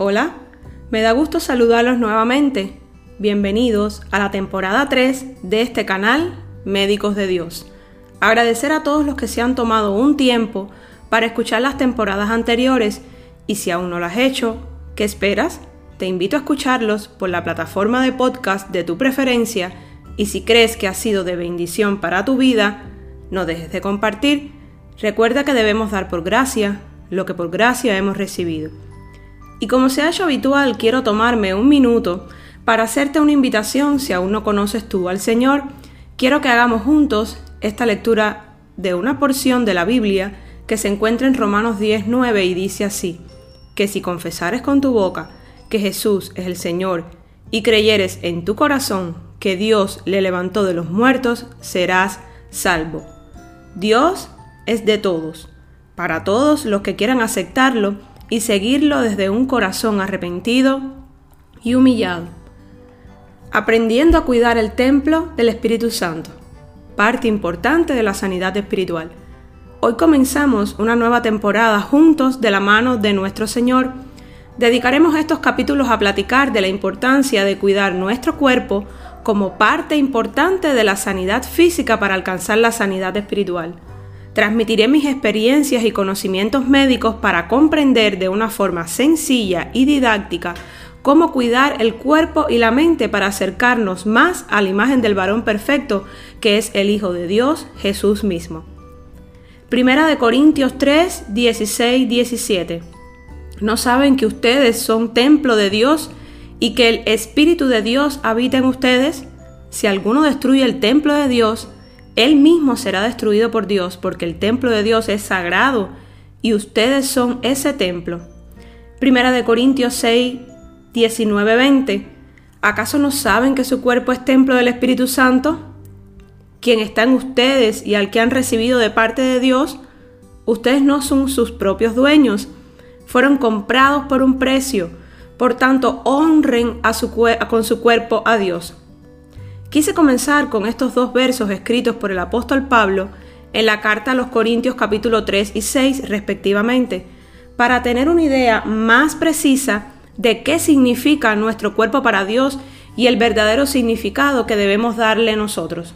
Hola, me da gusto saludarlos nuevamente. Bienvenidos a la temporada 3 de este canal Médicos de Dios. Agradecer a todos los que se han tomado un tiempo para escuchar las temporadas anteriores y si aún no lo has hecho, ¿qué esperas? Te invito a escucharlos por la plataforma de podcast de tu preferencia y si crees que ha sido de bendición para tu vida, no dejes de compartir. Recuerda que debemos dar por gracia lo que por gracia hemos recibido. Y como se ha hecho habitual, quiero tomarme un minuto para hacerte una invitación si aún no conoces tú al Señor. Quiero que hagamos juntos esta lectura de una porción de la Biblia que se encuentra en Romanos 10, 9 y dice así, que si confesares con tu boca que Jesús es el Señor y creyeres en tu corazón que Dios le levantó de los muertos, serás salvo. Dios es de todos, para todos los que quieran aceptarlo y seguirlo desde un corazón arrepentido y humillado, aprendiendo a cuidar el templo del Espíritu Santo, parte importante de la sanidad espiritual. Hoy comenzamos una nueva temporada juntos de la mano de nuestro Señor. Dedicaremos estos capítulos a platicar de la importancia de cuidar nuestro cuerpo como parte importante de la sanidad física para alcanzar la sanidad espiritual. Transmitiré mis experiencias y conocimientos médicos para comprender de una forma sencilla y didáctica cómo cuidar el cuerpo y la mente para acercarnos más a la imagen del varón perfecto, que es el Hijo de Dios, Jesús mismo. Primera de Corintios 3, 16, 17. ¿No saben que ustedes son templo de Dios y que el Espíritu de Dios habita en ustedes? Si alguno destruye el templo de Dios, él mismo será destruido por Dios porque el templo de Dios es sagrado y ustedes son ese templo. Primera de Corintios 6, 19, 20. ¿Acaso no saben que su cuerpo es templo del Espíritu Santo? Quien está en ustedes y al que han recibido de parte de Dios, ustedes no son sus propios dueños, fueron comprados por un precio, por tanto honren con su cuerpo a Dios. Quise comenzar con estos dos versos escritos por el apóstol Pablo en la carta a los Corintios capítulo 3 y 6 respectivamente, para tener una idea más precisa de qué significa nuestro cuerpo para Dios y el verdadero significado que debemos darle nosotros.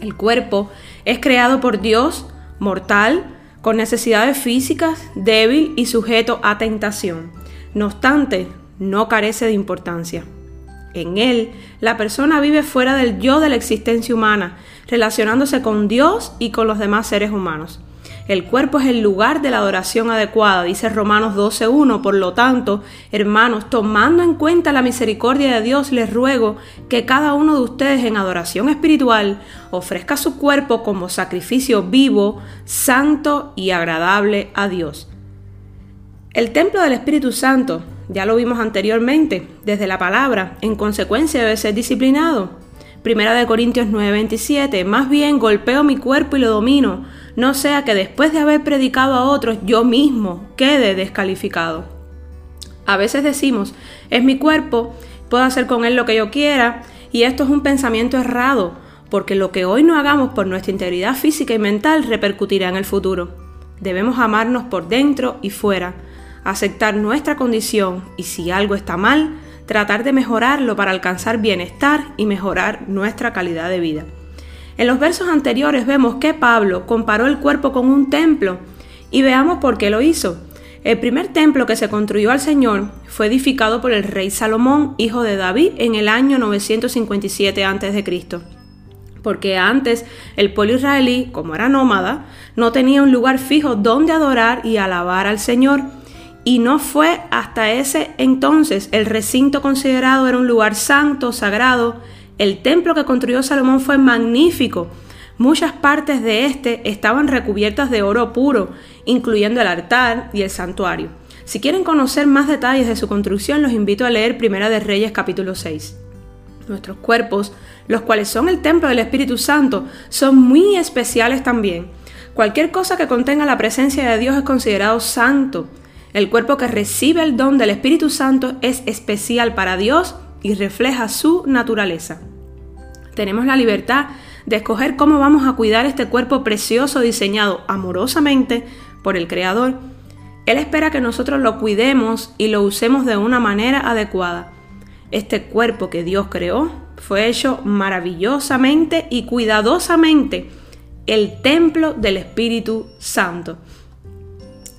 El cuerpo es creado por Dios, mortal, con necesidades físicas, débil y sujeto a tentación. No obstante, no carece de importancia. En él, la persona vive fuera del yo de la existencia humana, relacionándose con Dios y con los demás seres humanos. El cuerpo es el lugar de la adoración adecuada, dice Romanos 12.1. Por lo tanto, hermanos, tomando en cuenta la misericordia de Dios, les ruego que cada uno de ustedes en adoración espiritual ofrezca su cuerpo como sacrificio vivo, santo y agradable a Dios. El templo del Espíritu Santo ya lo vimos anteriormente, desde la palabra, en consecuencia debe ser disciplinado. Primera de Corintios 9:27, más bien golpeo mi cuerpo y lo domino, no sea que después de haber predicado a otros yo mismo quede descalificado. A veces decimos, es mi cuerpo, puedo hacer con él lo que yo quiera, y esto es un pensamiento errado, porque lo que hoy no hagamos por nuestra integridad física y mental repercutirá en el futuro. Debemos amarnos por dentro y fuera, aceptar nuestra condición y si algo está mal, tratar de mejorarlo para alcanzar bienestar y mejorar nuestra calidad de vida. En los versos anteriores vemos que Pablo comparó el cuerpo con un templo y veamos por qué lo hizo. El primer templo que se construyó al Señor fue edificado por el rey Salomón, hijo de David, en el año 957 a.C. Porque antes el pueblo israelí, como era nómada, no tenía un lugar fijo donde adorar y alabar al Señor y no fue hasta ese entonces el recinto considerado era un lugar santo, sagrado. El templo que construyó Salomón fue magnífico. Muchas partes de este estaban recubiertas de oro puro, incluyendo el altar y el santuario. Si quieren conocer más detalles de su construcción, los invito a leer Primera de Reyes capítulo 6. Nuestros cuerpos, los cuales son el templo del Espíritu Santo, son muy especiales también. Cualquier cosa que contenga la presencia de Dios es considerado santo. El cuerpo que recibe el don del Espíritu Santo es especial para Dios y refleja su naturaleza. Tenemos la libertad de escoger cómo vamos a cuidar este cuerpo precioso diseñado amorosamente por el Creador. Él espera que nosotros lo cuidemos y lo usemos de una manera adecuada. Este cuerpo que Dios creó fue hecho maravillosamente y cuidadosamente el templo del Espíritu Santo.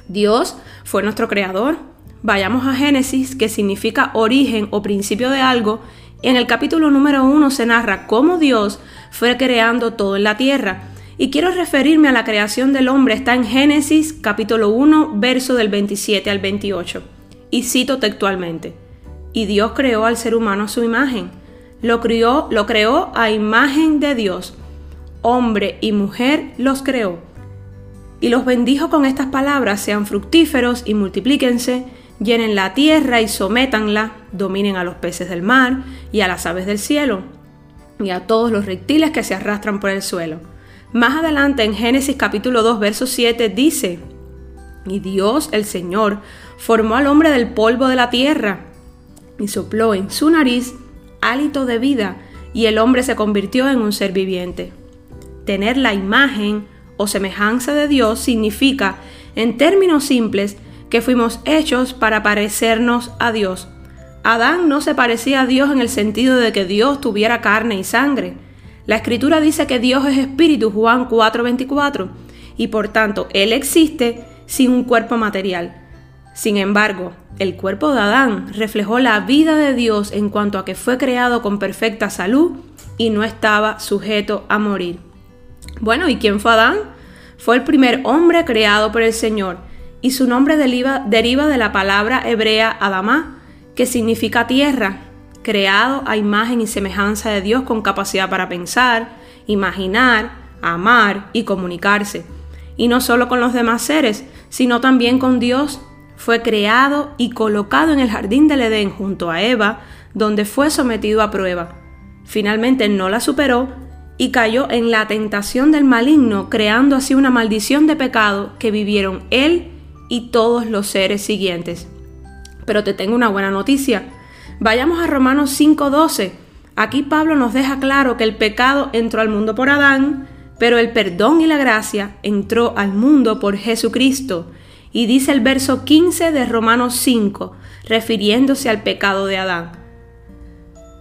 Dios fue nuestro creador. Vayamos a Génesis, que significa origen o principio de algo. En el capítulo número 1 se narra cómo Dios fue creando todo en la tierra. Y quiero referirme a la creación del hombre. Está en Génesis capítulo 1, verso del 27 al 28. Y cito textualmente. Y Dios creó al ser humano a su imagen. Lo crió, lo creó a imagen de Dios. Hombre y mujer los creó. Y los bendijo con estas palabras, sean fructíferos y multiplíquense, llenen la tierra y sométanla, dominen a los peces del mar y a las aves del cielo, y a todos los reptiles que se arrastran por el suelo. Más adelante en Génesis capítulo 2, verso 7 dice, y Dios el Señor formó al hombre del polvo de la tierra y sopló en su nariz hálito de vida, y el hombre se convirtió en un ser viviente. Tener la imagen o semejanza de Dios significa, en términos simples, que fuimos hechos para parecernos a Dios. Adán no se parecía a Dios en el sentido de que Dios tuviera carne y sangre. La escritura dice que Dios es espíritu, Juan 4:24, y por tanto Él existe sin un cuerpo material. Sin embargo, el cuerpo de Adán reflejó la vida de Dios en cuanto a que fue creado con perfecta salud y no estaba sujeto a morir. Bueno, ¿y quién fue Adán? Fue el primer hombre creado por el Señor y su nombre deriva, de la palabra hebrea Adamá, que significa tierra, creado a imagen y semejanza de Dios con capacidad para pensar, imaginar, amar y comunicarse. Y no solo con los demás seres, sino también con Dios fue creado y colocado en el jardín del Edén junto a Eva, donde fue sometido a prueba. Finalmente no la superó y cayó en la tentación del maligno, creando así una maldición de pecado que vivieron él y todos los seres siguientes. Pero te tengo una buena noticia. Vayamos a Romanos 5:12. Aquí Pablo nos deja claro que el pecado entró al mundo por Adán, pero el perdón y la gracia entró al mundo por Jesucristo. Y dice el verso 15 de Romanos 5, refiriéndose al pecado de Adán.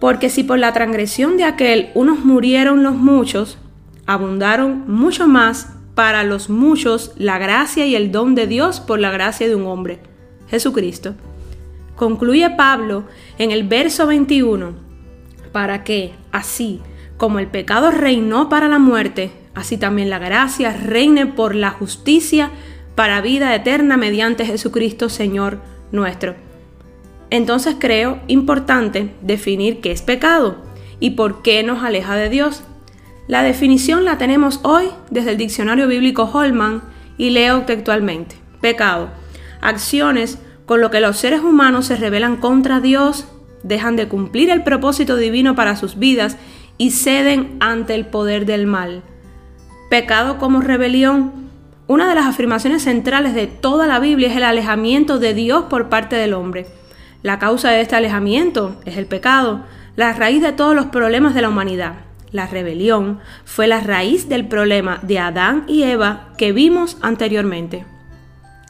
Porque si por la transgresión de aquel unos murieron los muchos, abundaron mucho más para los muchos la gracia y el don de Dios por la gracia de un hombre, Jesucristo. Concluye Pablo en el verso 21, para que, así como el pecado reinó para la muerte, así también la gracia reine por la justicia para vida eterna mediante Jesucristo Señor nuestro. Entonces creo importante definir qué es pecado y por qué nos aleja de Dios. La definición la tenemos hoy desde el diccionario bíblico Holman y leo textualmente. Pecado. Acciones con lo que los seres humanos se rebelan contra Dios, dejan de cumplir el propósito divino para sus vidas y ceden ante el poder del mal. Pecado como rebelión una de las afirmaciones centrales de toda la Biblia es el alejamiento de Dios por parte del hombre. La causa de este alejamiento es el pecado, la raíz de todos los problemas de la humanidad. La rebelión fue la raíz del problema de Adán y Eva que vimos anteriormente.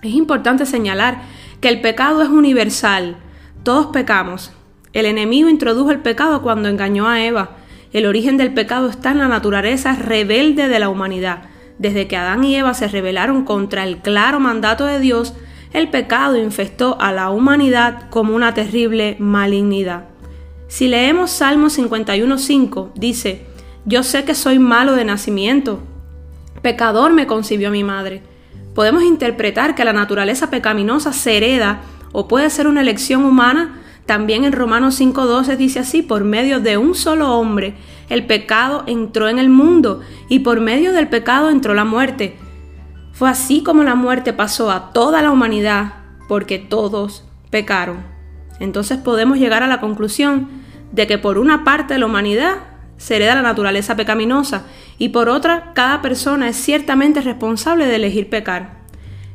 Es importante señalar que el pecado es universal. Todos pecamos. El enemigo introdujo el pecado cuando engañó a Eva. El origen del pecado está en la naturaleza rebelde de la humanidad. Desde que Adán y Eva se rebelaron contra el claro mandato de Dios, el pecado infestó a la humanidad como una terrible malignidad. Si leemos Salmo 51.5, dice, Yo sé que soy malo de nacimiento, pecador me concibió mi madre. Podemos interpretar que la naturaleza pecaminosa se hereda o puede ser una elección humana también en Romanos 5.12 dice así, por medio de un solo hombre, el pecado entró en el mundo y por medio del pecado entró la muerte. Fue así como la muerte pasó a toda la humanidad, porque todos pecaron. Entonces podemos llegar a la conclusión de que por una parte la humanidad se hereda la naturaleza pecaminosa y por otra cada persona es ciertamente responsable de elegir pecar.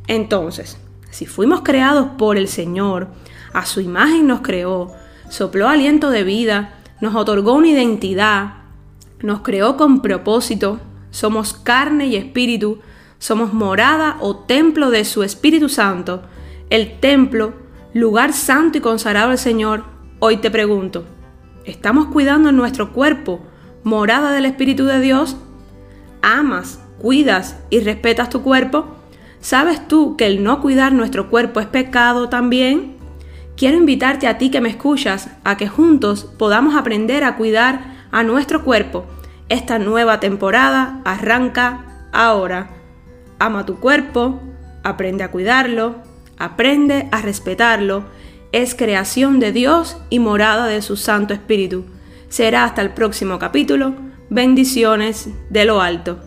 Entonces, si fuimos creados por el Señor, a su imagen nos creó, sopló aliento de vida, nos otorgó una identidad, nos creó con propósito, somos carne y espíritu, somos morada o templo de su Espíritu Santo. el templo, lugar santo y consagrado al Señor, hoy te pregunto, ¿estamos cuidando nuestro cuerpo, morada del Espíritu de Dios? ¿Amas, cuidas y respetas tu cuerpo? ¿Sabes tú que el no cuidar nuestro cuerpo es pecado también? Quiero invitarte a ti que me escuchas a que juntos podamos aprender a cuidar a nuestro cuerpo. Esta nueva temporada arranca ahora. Ama tu cuerpo, aprende a cuidarlo, aprende a respetarlo. Es creación de Dios y morada de su Santo Espíritu. Será hasta el próximo capítulo. Bendiciones de lo alto.